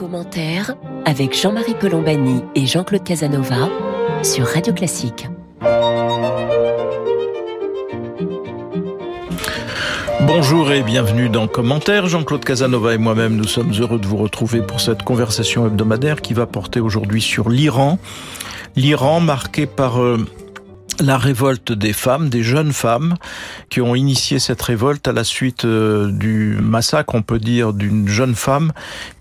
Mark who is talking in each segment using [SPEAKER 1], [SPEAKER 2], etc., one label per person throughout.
[SPEAKER 1] commentaire avec Jean-Marie Colombani et Jean-Claude Casanova sur Radio Classique.
[SPEAKER 2] Bonjour et bienvenue dans Commentaire. Jean-Claude Casanova et moi-même, nous sommes heureux de vous retrouver pour cette conversation hebdomadaire qui va porter aujourd'hui sur l'Iran. L'Iran marqué par euh, la révolte des femmes, des jeunes femmes, qui ont initié cette révolte à la suite euh, du massacre, on peut dire, d'une jeune femme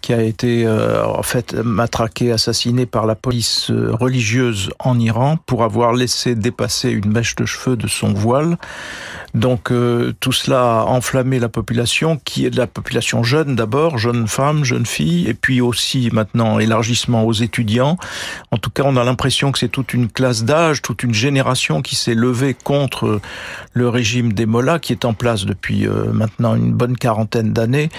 [SPEAKER 2] qui a été euh, en fait matraquée, assassinée par la police euh, religieuse en Iran pour avoir laissé dépasser une mèche de cheveux de son voile. Donc tout cela a enflammé la population, qui est de la population jeune d'abord, jeunes femmes, jeunes filles, et puis aussi maintenant élargissement aux étudiants. En tout cas, on a l'impression que c'est toute une classe d'âge, toute une génération qui s'est levée contre le régime des Mollahs, qui est en place depuis euh, maintenant une bonne quarantaine d'années,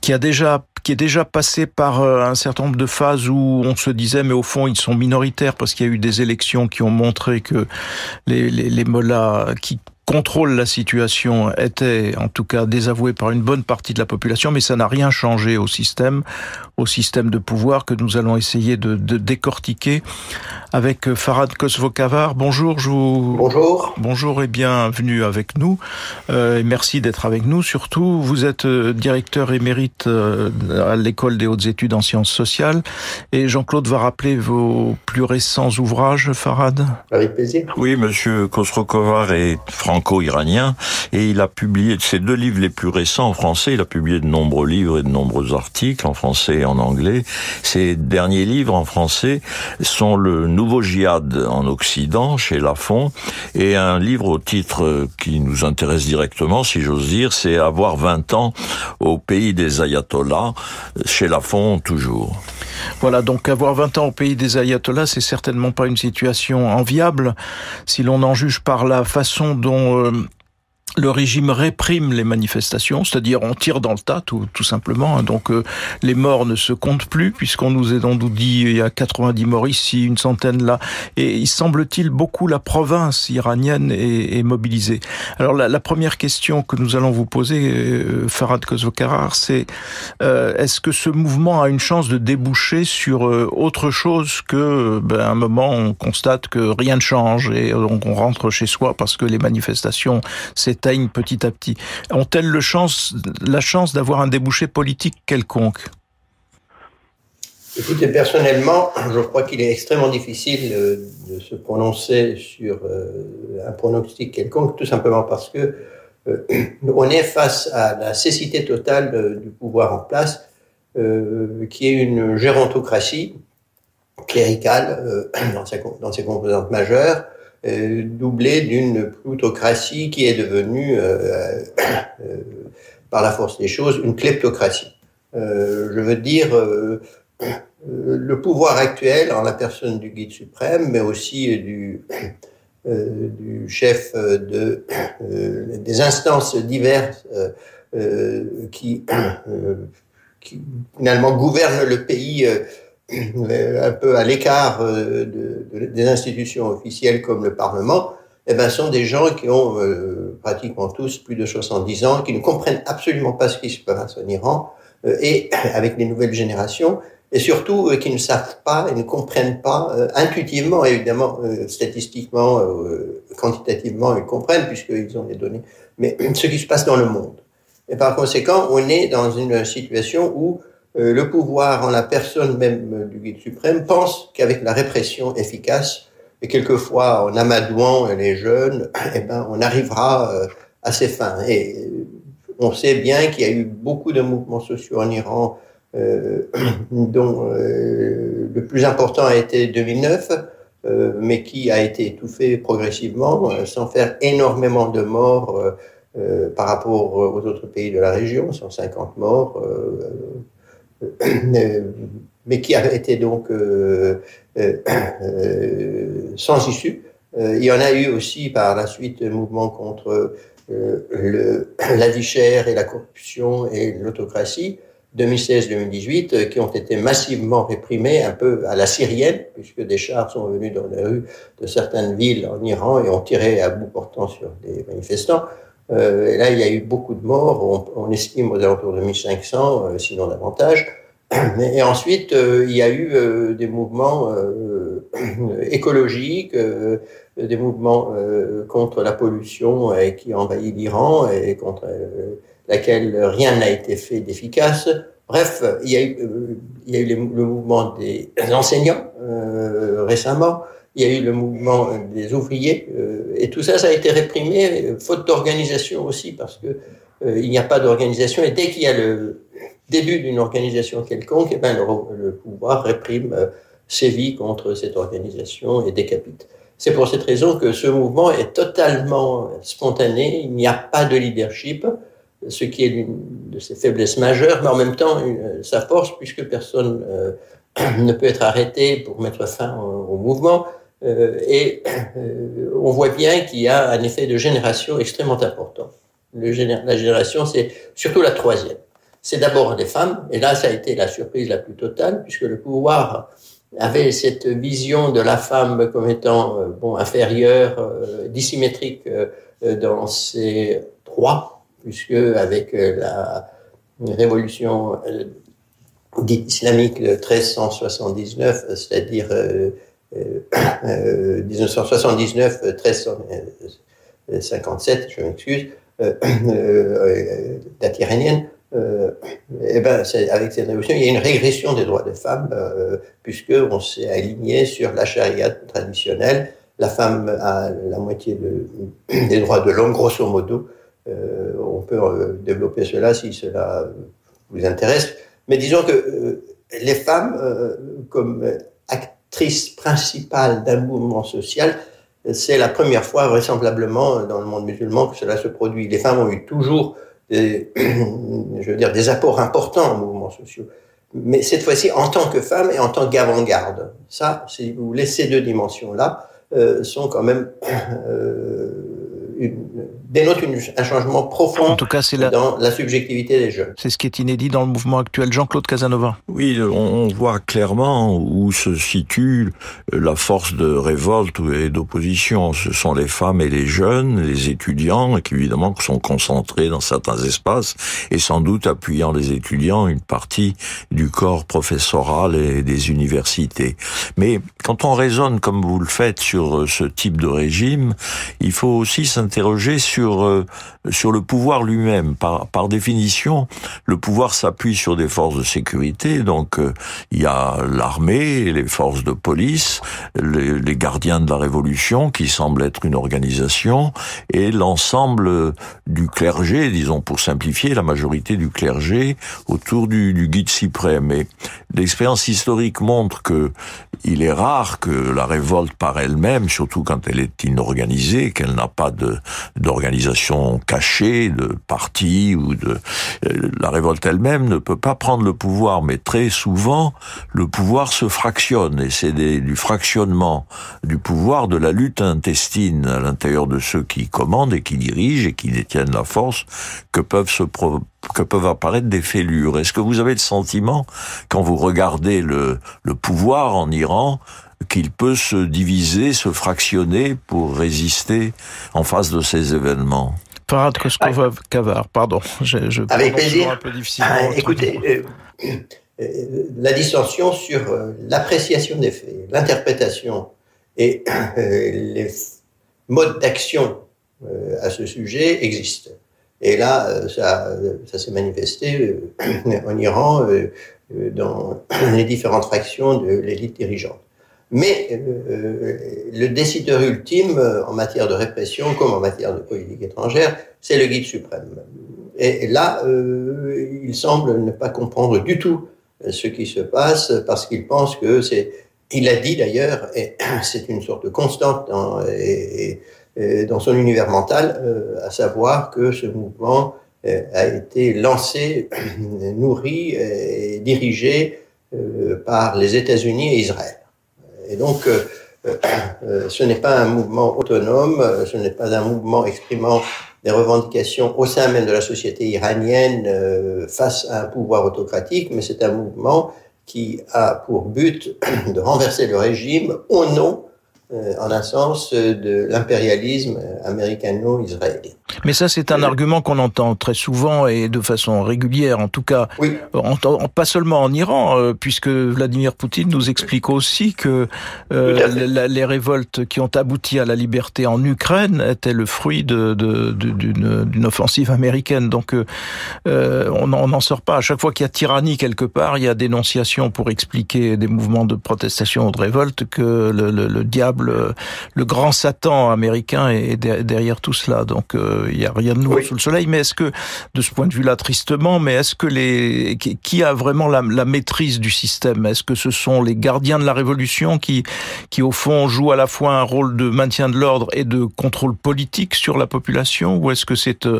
[SPEAKER 2] qui a déjà qui est déjà passé par euh, un certain nombre de phases où on se disait mais au fond ils sont minoritaires parce qu'il y a eu des élections qui ont montré que les, les, les Mollahs qui contrôle la situation était en tout cas désavoué par une bonne partie de la population, mais ça n'a rien changé au système, au système de pouvoir que nous allons essayer de, de décortiquer avec Farad Kosvokavar. Bonjour, je vous...
[SPEAKER 3] Bonjour.
[SPEAKER 2] Bonjour et bienvenue avec nous. Euh, et merci d'être avec nous. Surtout, vous êtes euh, directeur émérite euh, à l'école des hautes études en sciences sociales. Et Jean-Claude va rappeler vos plus récents ouvrages, Farad.
[SPEAKER 3] Avec plaisir.
[SPEAKER 4] Oui, monsieur Kosvokavar est franco-iranien et il a publié ses deux livres les plus récents en français. Il a publié de nombreux livres et de nombreux articles en français et en anglais. Ses derniers livres en français sont le Nouveau Jihad en Occident chez Lafon et un livre au titre qui nous intéresse directement, si j'ose dire, c'est Avoir 20 ans au pays des ayatollahs chez Lafon toujours.
[SPEAKER 2] Voilà, donc avoir 20 ans au pays des ayatollahs, c'est certainement pas une situation enviable. Si l'on en juge par la façon dont euh, le régime réprime les manifestations, c'est-à-dire on tire dans le tas tout, tout simplement. Donc euh, les morts ne se comptent plus puisqu'on nous est donc dit il y a 90 morts ici, une centaine là. Et il semble-t-il beaucoup la province iranienne est, est mobilisée. Alors la, la, première question que nous allons vous poser, euh, Farad Kozvokarar, c'est euh, est-ce que ce mouvement a une chance de déboucher sur euh, autre chose que ben, un moment on constate que rien ne change et donc on rentre chez soi parce que les manifestations s'éteignent petit à petit. Ont-elles le chance, la chance d'avoir un débouché politique quelconque?
[SPEAKER 3] Écoutez, personnellement, je crois qu'il est extrêmement difficile de se prononcer sur un pronostic quelconque, tout simplement parce que euh, on est face à la cécité totale du pouvoir en place, euh, qui est une gérontocratie cléricale euh, dans ses composantes majeures, euh, doublé d'une plutocratie qui est devenue, euh, euh, par la force des choses, une kleptocratie. je veux dire, le pouvoir actuel, en la personne du guide suprême, mais aussi du, chef de, des instances diverses qui finalement gouvernent le pays un peu à l'écart euh, de, de, des institutions officielles comme le Parlement, eh ben, sont des gens qui ont euh, pratiquement tous plus de 70 ans, qui ne comprennent absolument pas ce qui se passe en Iran, euh, et avec les nouvelles générations, et surtout euh, qui ne savent pas et ne comprennent pas euh, intuitivement, évidemment, euh, statistiquement, quantitativement, ils comprennent puisqu'ils ont des données, mais ce qui se passe dans le monde. Et par conséquent, on est dans une situation où euh, le pouvoir en la personne même du guide suprême pense qu'avec la répression efficace et quelquefois en amadouant les jeunes, eh ben, on arrivera euh, à ses fins. Et euh, on sait bien qu'il y a eu beaucoup de mouvements sociaux en Iran, dont le plus important a été 2009, euh, mais qui a été étouffé progressivement, sans faire énormément de morts par rapport aux autres pays de la région, 150 morts mais qui a été donc euh, euh, euh, sans issue. il y en a eu aussi par la suite un mouvement contre la vie chère et la corruption et l'autocratie, 2016-2018, qui ont été massivement réprimés un peu à la syrienne, puisque des chars sont venus dans les rues de certaines villes en Iran et ont tiré à bout portant sur des manifestants. Euh, et là, il y a eu beaucoup de morts. On, estime aux alentours de 1500, euh, sinon davantage. Et ensuite, il y a eu des mouvements écologiques, des mouvements contre la pollution qui envahit l'Iran et contre laquelle rien n'a été fait d'efficace. Bref, il y a eu, il y a eu le mouvement des enseignants récemment, il y a eu le mouvement des ouvriers, euh, et tout ça, ça a été réprimé, faute d'organisation aussi, parce que euh, il n'y a pas d'organisation, et dès qu'il y a le début d'une organisation quelconque, eh ben, le, pouvoir réprime, euh, sévit contre cette organisation et décapite. C'est pour cette raison que ce mouvement est totalement spontané, il n'y a pas de leadership, ce qui est l'une de ses faiblesses majeures, mais en même temps une, sa force, puisque personne ne peut être arrêté pour mettre fin au mouvement. Euh, et euh, on voit bien qu'il y a un effet de génération extrêmement important. La génération, c'est surtout la troisième. C'est d'abord les femmes, et là, ça a été la surprise la plus totale, puisque le pouvoir avait cette vision de la femme comme étant euh, inférieure, dissymétrique dans ses droits, puisque avec la révolution islamique de 1379, c'est-à-dire 1979, 1357, je m'excuse, euh, euh, date iranienne, euh, et ben, avec cette révolution, il y a une régression des droits des femmes, euh, puisqu'on s'est aligné sur la charia traditionnelle. La femme a la moitié de, des droits de l'homme, grosso modo. on peut développer cela si cela vous intéresse. Mais disons que les femmes, comme principale d'un mouvement social, c'est la première fois vraisemblablement dans le monde musulman que cela se produit. Les femmes ont eu toujours des, je veux dire, des apports importants aux mouvements sociaux. Mais cette fois-ci, en tant que femme et en tant qu'avant-garde. Ça, si vous voulez, ces deux dimensions-là euh, sont quand même euh, une, dénote un changement profond en tout cas, la... dans la subjectivité des jeunes.
[SPEAKER 2] C'est ce qui est inédit dans le mouvement actuel. Jean-Claude Casanova.
[SPEAKER 4] Oui, on voit clairement où se situe la force de révolte et d'opposition. Ce sont les femmes et les jeunes, les étudiants, qui évidemment sont concentrés dans certains espaces, et sans doute appuyant les étudiants une partie du corps professoral et des universités. Mais quand on raisonne comme vous le faites sur ce type de régime, il faut aussi s'interroger sur sur euh, sur le pouvoir lui-même. Par par définition, le pouvoir s'appuie sur des forces de sécurité. Donc euh, il y a l'armée, les forces de police, les, les, gardiens de la révolution qui semblent être une organisation et l'ensemble du clergé, disons pour simplifier, la majorité du clergé autour du, du guide suprême. Et l'expérience historique montre que il est rare que la révolte par elle-même, surtout quand elle est inorganisée, qu'elle n'a pas de d'organisation cachée, de parti ou de euh, la révolte elle-même ne peut pas prendre le pouvoir, mais très souvent le pouvoir se fractionne et c'est du fractionnement du pouvoir de la lutte intestine à l'intérieur de ceux qui commandent et qui dirigent et qui détiennent la force que peuvent apparaître des fêlures. Est-ce que vous avez le sentiment, quand vous regardez le pouvoir en Iran, qu'il peut se diviser, se fractionner pour résister en face de ces événements
[SPEAKER 2] Farad Koskova-Kavar, pardon, je, je
[SPEAKER 3] Avec plaisir. un peu difficilement. Ah, écoutez, euh, euh, la distorsion sur euh, l'appréciation des faits, l'interprétation et les modes d'action à ce sujet existent. Et là, euh, ça, ça s'est manifesté euh, en Iran euh, dans les différentes fractions de l'élite dirigeante. Mais le décideur ultime en matière de répression, comme en matière de politique étrangère, c'est le guide suprême. Et là, il semble ne pas comprendre du tout ce qui se passe parce qu'il pense que c'est. Il a dit d'ailleurs, et c'est une sorte de constante dans, et, euh, dans son univers mental, euh, à savoir que ce mouvement euh, a été lancé, nourri et dirigé par les États-Unis et Israël. Et donc, ce n'est pas un mouvement autonome, ce n'est pas un mouvement exprimant des revendications au sein même de la société iranienne face à un pouvoir autocratique, mais c'est un mouvement qui a pour but de renverser le régime au nom euh, en un sens de l'impérialisme américano-israélien.
[SPEAKER 2] Mais ça, c'est un argument qu'on entend très souvent et de façon régulière, en tout cas, oui. pas seulement en Iran, euh, puisque Vladimir Poutine nous explique aussi que euh, les révoltes qui ont abouti à la liberté en Ukraine étaient le fruit d'une de, de, offensive américaine. Donc, euh, on n'en sort pas. À chaque fois qu'il y a tyrannie quelque part, il y a dénonciation pour expliquer des mouvements de protestation ou de révolte que le, le, le diable, le grand Satan américain est derrière tout cela. Donc, il n'y a rien de nouveau sous le soleil. Mais est-ce que, de ce point de vue-là, tristement, mais est-ce que les qui a vraiment la, la maîtrise du système? Est-ce que ce sont les gardiens de la révolution qui, qui au fond jouent à la fois un rôle de maintien de l'ordre et de contrôle politique sur la population, ou est-ce que c'est euh,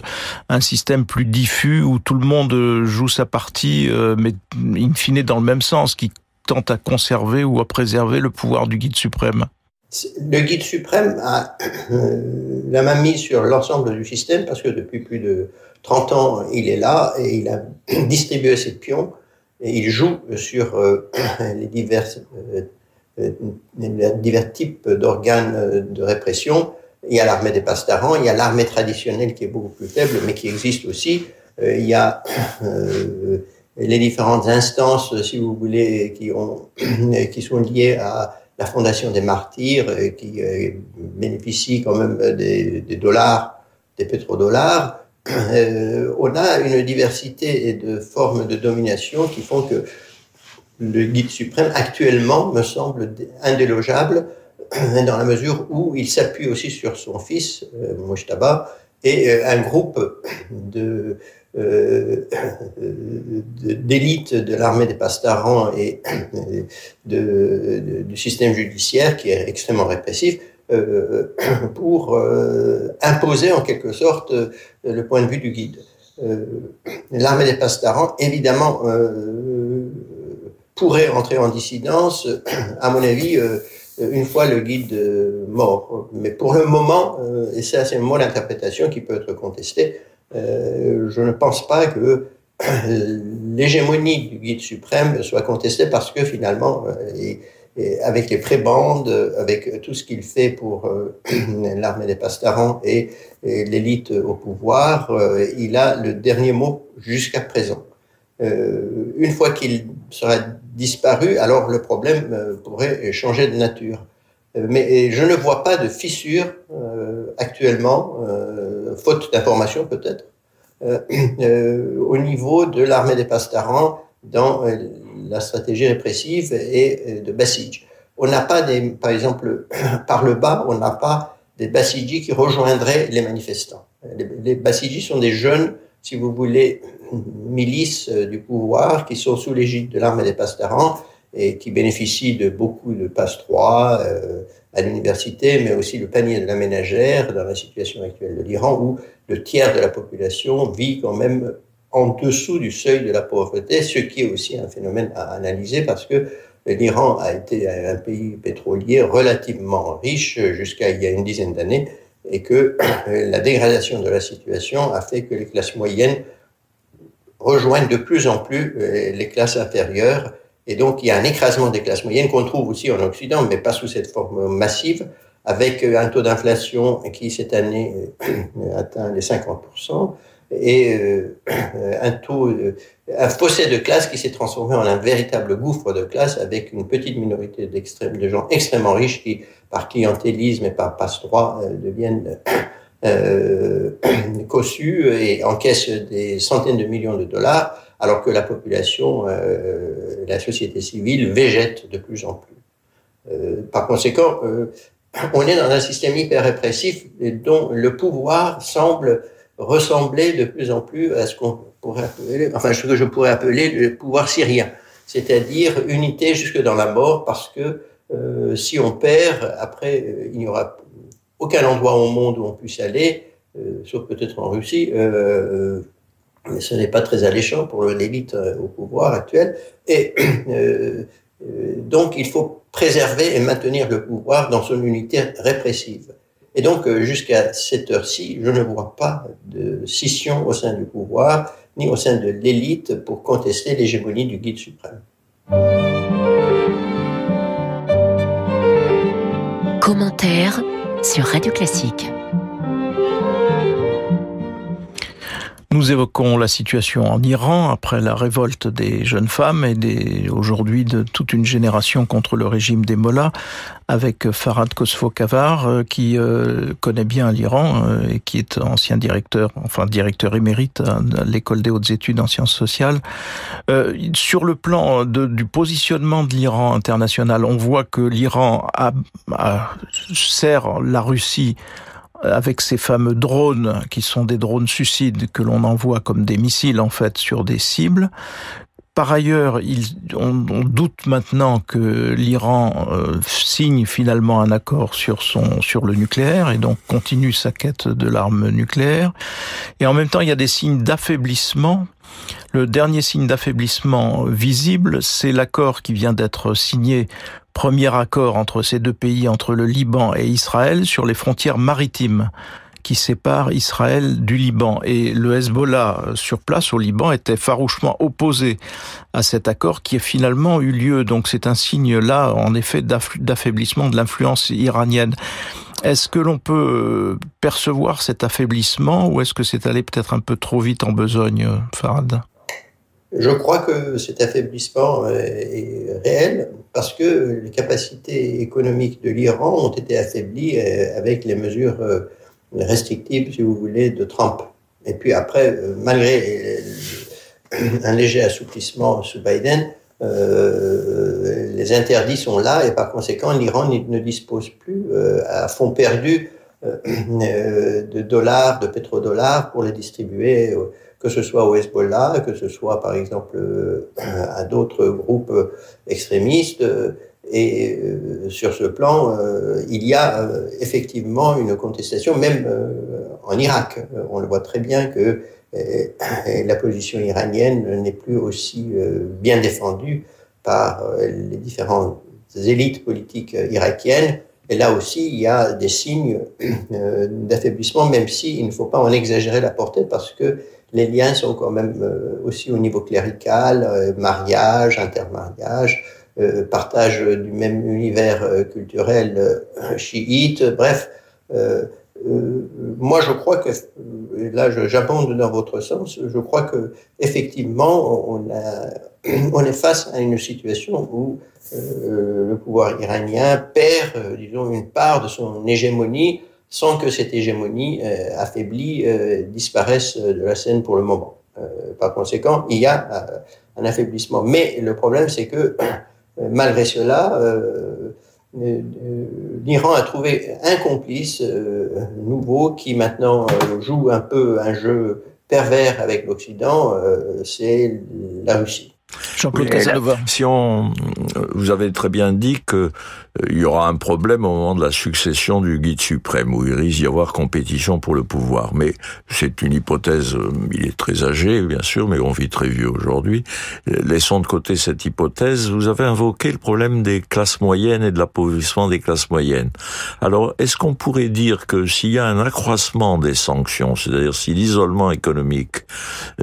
[SPEAKER 2] un système plus diffus où tout le monde euh, joue sa partie, euh, mais in fine dans le même sens, qui tente à conserver ou à préserver le pouvoir du guide suprême?
[SPEAKER 3] Le guide suprême a euh, la main mise sur l'ensemble du système parce que depuis plus de 30 ans, il est là et il a distribué ses pions et il joue sur euh, les, divers, euh, types d'organes de répression. Il y a l'armée des pastarans, il y a l'armée traditionnelle qui est beaucoup plus faible mais qui existe aussi. il y a les différentes instances, si vous voulez, qui sont liées à la Fondation des Martyrs, euh, qui euh, bénéficie quand même des, dollars, des pétrodollars, euh, on a une diversité de formes de domination qui font que le guide suprême actuellement me semble indélogeable dans la mesure où il s'appuie aussi sur son fils, Mojtaba, et un groupe de euh, d'élite de l'armée des pastarans et du système judiciaire qui est extrêmement répressif euh, pour euh, imposer en quelque sorte le point de vue du guide. l'armée des pastarans, évidemment, pourrait entrer en dissidence, à mon avis, une fois le guide mort. Mais pour le moment, et c'est c'est mot d'interprétation qui peut être contesté, euh, je ne pense pas que l'hégémonie du guide suprême soit contestée parce que finalement, euh, avec les prébandes, avec tout ce qu'il fait pour euh, l'armée des pastarans et, l'élite au pouvoir, il a le dernier mot jusqu'à présent. une fois qu'il sera disparu, alors le problème pourrait changer de nature. Mais je ne vois pas de fissure actuellement faute d'information peut-être, euh, euh, au niveau de l'armée des Pastarans dans euh, la stratégie répressive et de Basij. On n'a pas des, par exemple, par le bas, on n'a pas des Basijis qui rejoindraient les manifestants. Les, les sont des jeunes, si vous voulez, milices du pouvoir qui sont sous l'égide de l'armée des Pastarans et qui bénéficient de beaucoup de passe 3 euh, à l'université, mais aussi le panier de la ménagère dans la situation actuelle de l'Iran, où le tiers de la population vit quand même en dessous du seuil de la pauvreté, ce qui est aussi un phénomène à analyser parce que l'Iran a été un pays pétrolier relativement riche jusqu'à il y a une dizaine d'années et que la dégradation de la situation a fait que les classes moyennes rejoignent de plus en plus euh, les classes inférieures et donc, il y a un écrasement des classes moyennes qu'on trouve aussi en Occident, mais pas sous cette forme massive, avec euh, un taux d'inflation qui, cette année, euh, atteint les 50%, et euh, un taux, un fossé de classe qui s'est transformé en un véritable gouffre de classe avec une petite minorité de gens extrêmement riches qui, par clientélisme et par passe-droit, deviennent euh, cossus et encaissent des centaines de millions de dollars alors que la population, euh, la société civile végète de plus en plus. Euh, par conséquent, euh, on est dans un système hyper répressif dont le pouvoir semble ressembler de plus en plus à ce qu'on pourrait appeler, enfin ce que je pourrais appeler le pouvoir syrien, c'est-à-dire unité jusque dans la mort, parce que euh, si on perd, après euh, il n'y aura aucun endroit au monde où on puisse aller, euh, sauf peut-être en Russie, ce n'est pas très alléchant pour l'élite euh, au pouvoir actuel. Et euh, euh, donc, il faut préserver et maintenir le pouvoir dans son unité répressive. Et donc, jusqu'à cette heure-ci, je ne vois pas de scission au sein du pouvoir, ni au sein de l'élite pour contester l'hégémonie du guide suprême.
[SPEAKER 1] Commentaire sur Radio Classique.
[SPEAKER 2] Nous évoquons la situation en Iran après la révolte des jeunes femmes et aujourd'hui de toute une génération contre le régime des Mollahs avec Farad Kosfo-Kavar euh, qui euh, connaît bien l'Iran euh, et qui est ancien directeur, enfin directeur émérite à l'école des hautes études en sciences sociales. sur le plan de, du positionnement de l'Iran international, on voit que l'Iran a, a, sert la Russie avec ces fameux drones qui sont des drones suicides que l'on envoie comme des missiles en fait sur des cibles. Par ailleurs, il, on, doute maintenant que l'Iran euh, signe finalement un accord sur son sur le nucléaire et donc continue sa quête de l'arme nucléaire. Et en même temps, il y a des signes d'affaiblissement. Le dernier signe d'affaiblissement visible, c'est l'accord qui vient d'être signé premier accord entre ces deux pays, entre le Liban et Israël, sur les frontières maritimes qui séparent Israël du Liban. Et le Hezbollah sur place au Liban était farouchement opposé à cet accord qui a finalement eu lieu. Donc c'est un signe là, en effet, d'affaiblissement de l'influence iranienne. Est-ce que l'on peut euh, percevoir cet affaiblissement ou est-ce que c'est allé peut-être un peu trop vite en besogne, euh, Farad?
[SPEAKER 3] Je crois que cet affaiblissement est réel parce que les capacités économiques de l'Iran ont été affaiblies euh, avec les mesures euh, restrictives, si vous voulez, de Trump. Et puis après, euh, malgré un léger assouplissement sous Biden, les interdits sont là et par conséquent, l'Iran ne dispose plus à fond perdu de dollars, de pétrodollars pour les distribuer que ce soit au Hezbollah, que ce soit par exemple euh, à d'autres groupes extrémistes. Et euh, sur ce plan, euh, il y a effectivement une contestation, même en Irak. On le voit très bien que la position iranienne n'est plus aussi bien défendue par les différentes élites politiques irakiennes. Et là aussi, il y a des signes d'affaiblissement, même s'il ne faut pas en exagérer la portée, parce que les liens sont quand même euh, aussi au niveau clérical, euh, mariage, intermariage, euh, partage du même univers culturel chiite, bref. moi, je crois que là, j'abonde dans votre sens. Je crois que effectivement, on, a, on est face à une situation où le pouvoir iranien perd, disons, une part de son hégémonie sans que cette hégémonie euh, affaiblie euh, disparaisse de la scène pour le moment. Euh, par conséquent, il y a un affaiblissement. Mais le problème, c'est que malgré cela, l'Iran a trouvé un complice nouveau qui maintenant joue un peu un jeu pervers avec l'Occident, c'est la Russie.
[SPEAKER 2] Jean-Claude Casanova.
[SPEAKER 4] Si on, vous avez très bien dit que il y aura un problème au moment de la succession du guide suprême, où il risque d'y avoir compétition pour le pouvoir. Mais c'est une hypothèse, euh, il est très âgé, bien sûr, mais on vit très vieux aujourd'hui. Laissons de côté cette hypothèse. Vous avez invoqué le problème des classes moyennes et de l'appauvrissement des classes moyennes. Alors, est-ce qu'on pourrait dire que s'il y a un accroissement des sanctions, c'est-à-dire si l'isolement économique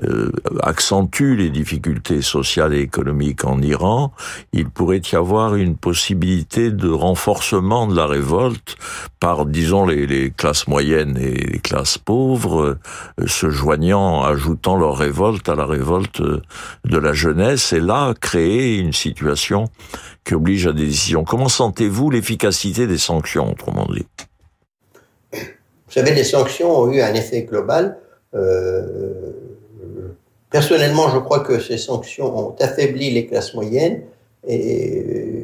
[SPEAKER 4] euh, accentue les difficultés sociales et économiques en Iran, il pourrait y avoir une possibilité de renforcement de la révolte par, disons, les, classes moyennes et les classes pauvres euh, se joignant, ajoutant leur révolte à la révolte euh, de la jeunesse, et là, créer une situation qui oblige à des décisions. Comment sentez-vous l'efficacité des sanctions, autrement dit?
[SPEAKER 3] Vous savez, les sanctions ont eu un effet global. Euh, personnellement, je crois que ces sanctions ont affaibli les classes moyennes et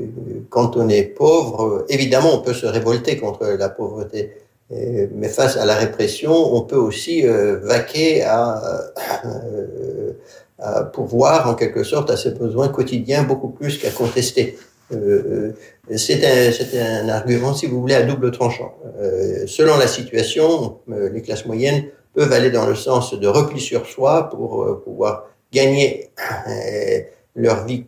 [SPEAKER 3] quand on est pauvre, évidemment, on peut se révolter contre la pauvreté. Mais face à la répression, on peut aussi euh, vaquer à, euh, à, pouvoir, en quelque sorte, à ses besoins quotidiens beaucoup plus qu'à contester. Euh, c'est un, argument, si vous voulez, à double tranchant. selon la situation, les classes moyennes peuvent aller dans le sens de repli sur soi pour pouvoir gagner leur vie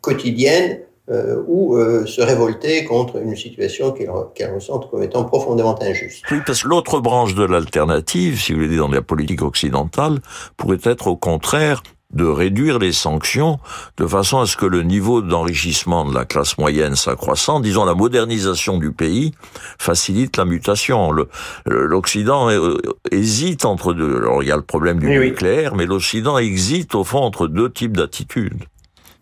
[SPEAKER 3] quotidienne euh, ou euh, se révolter contre une situation qu'elle ressentent comme étant profondément injuste.
[SPEAKER 4] Oui, parce que l'autre branche de l'alternative, si vous voulez, dans la politique occidentale, pourrait être au contraire de réduire les sanctions de façon à ce que le niveau d'enrichissement de la classe moyenne s'accroissant, disons la modernisation du pays, facilite la mutation. L'Occident euh, hésite entre deux. Alors il y a le problème du nucléaire, mais l'Occident hésite au fond entre deux types d'attitudes.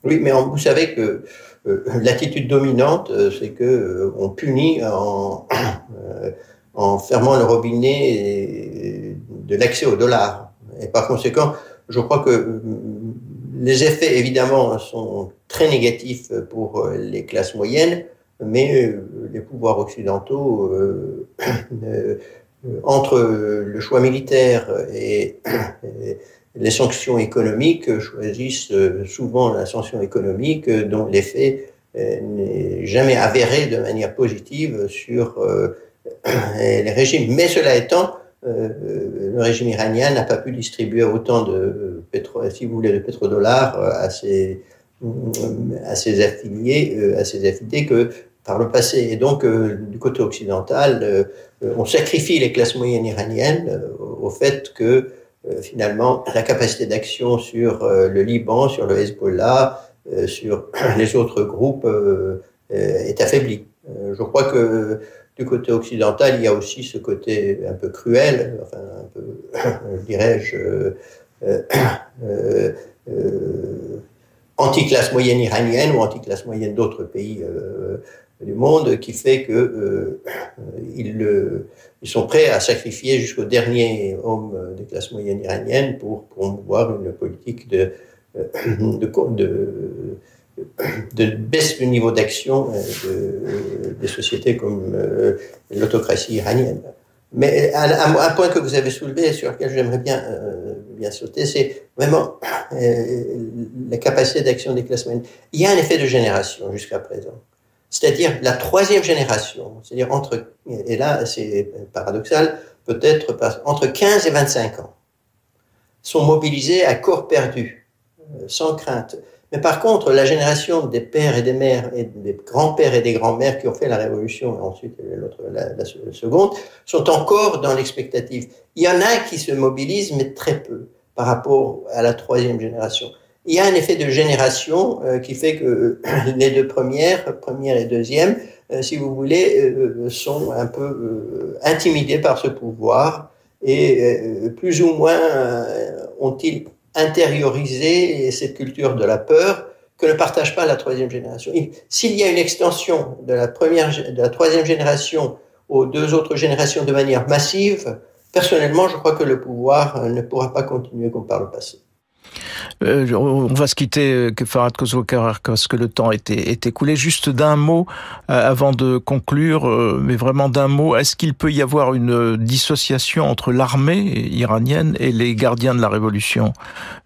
[SPEAKER 3] Oui, mais vous savez que euh, l'attitude dominante, euh, c'est que on punit en, en fermant le robinet de l'accès au dollar. Et par conséquent, je crois que les effets, évidemment, sont très négatifs pour les classes moyennes, mais les pouvoirs occidentaux, entre le choix militaire et, les sanctions économiques, choisissent souvent la sanction économique dont l'effet n'est jamais avéré de manière positive sur les régimes. Mais cela étant, euh, le régime iranien n'a pas pu distribuer autant de pétro, si vous voulez, de pétrodollars euh, euh, à ses affiliés, à ses affiliés que par le passé. Et donc, du côté occidental, on sacrifie les classes moyennes iraniennes au fait que finalement la capacité d'action sur le Liban, sur le Hezbollah, sur les autres groupes est affaiblie. je crois que du côté occidental, il y a aussi ce côté un peu cruel, enfin un peu, dirais-je, euh, euh, euh, anti-classe moyenne iranienne ou anti-classe moyenne d'autres pays du monde, qui fait que ils, ils, sont prêts à sacrifier jusqu'au dernier homme des classes moyennes iraniennes pour promouvoir une politique de, de, de de baisse du niveau d'action euh, des sociétés comme euh, l'autocratie iranienne. Mais un, point que vous avez soulevé, sur lequel j'aimerais bien, euh, bien sauter, c'est vraiment la capacité d'action des classes moyennes. Il y a un effet de génération jusqu'à présent. C'est-à-dire la troisième génération, c'est-à-dire entre, et là c'est paradoxal, peut-être entre 15 et 25 ans, sont mobilisés à corps perdu, sans crainte. Mais par contre, la génération des pères et des mères et des grands-pères et des grands-mères qui ont fait la révolution, et ensuite la, la, seconde, sont encore dans l'expectative. Il y en a qui se mobilisent, mais très peu par rapport à la troisième génération. Il y a un effet de génération euh, qui fait que euh, les deux premières, première et deuxième, euh, si vous voulez, sont un peu intimidées par ce pouvoir et plus ou moins ont-ils intérioriser cette culture de la peur que ne partage pas la troisième génération. S'il y a une extension de la, première, de la troisième génération aux deux autres générations de manière massive, personnellement, je crois que le pouvoir ne pourra pas continuer comme par le passé.
[SPEAKER 2] Euh, on va se quitter, euh, Farad Kozwokar, parce que le temps est, écoulé. Juste d'un mot, euh, avant de conclure, mais vraiment d'un mot, est-ce qu'il peut y avoir une dissociation entre l'armée iranienne et les gardiens de la révolution?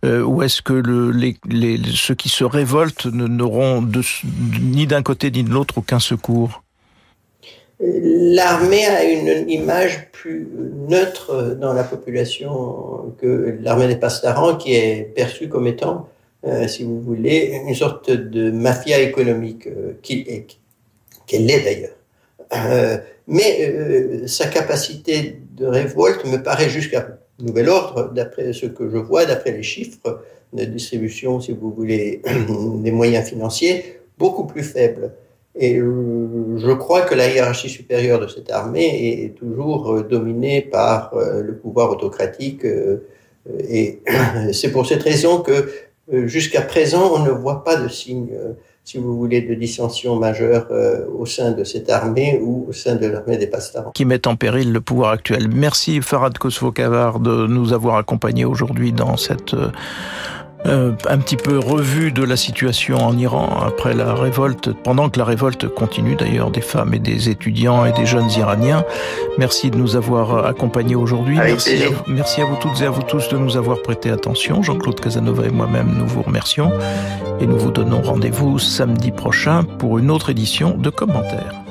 [SPEAKER 2] Ou est-ce que le, les, les, ceux qui se révoltent n'auront ni d'un côté ni de l'autre aucun secours?
[SPEAKER 3] L'armée a une image plus neutre dans la population que l'armée des pastarans, qui est perçue comme étant, euh, si vous voulez, une sorte de mafia économique, euh, qu'elle l'est d'ailleurs. Euh, mais sa capacité de révolte me paraît jusqu'à nouvel ordre, d'après ce que je vois, d'après les chiffres de distribution, si vous voulez, des moyens financiers, beaucoup plus faible. Et je crois que la hiérarchie supérieure de cette armée est toujours euh, dominée par euh, le pouvoir autocratique. Euh, et c'est pour cette raison que jusqu'à présent, on ne voit pas de signe, si vous voulez, de dissension majeure au sein de cette armée ou au sein de l'armée des pastarans.
[SPEAKER 2] Qui met en péril le pouvoir actuel. Merci Farad Kosvo-Kavar de nous avoir accompagnés aujourd'hui dans cette euh, un petit peu revue de la situation en Iran après la révolte, pendant que la révolte continue d'ailleurs des femmes et des étudiants et des jeunes iraniens. Merci de nous avoir accompagnés aujourd'hui. Merci, merci à vous toutes et à vous tous de nous avoir prêté attention. Jean-Claude Casanova et moi-même, nous vous remercions et nous vous donnons rendez-vous samedi prochain pour une autre édition de commentaires.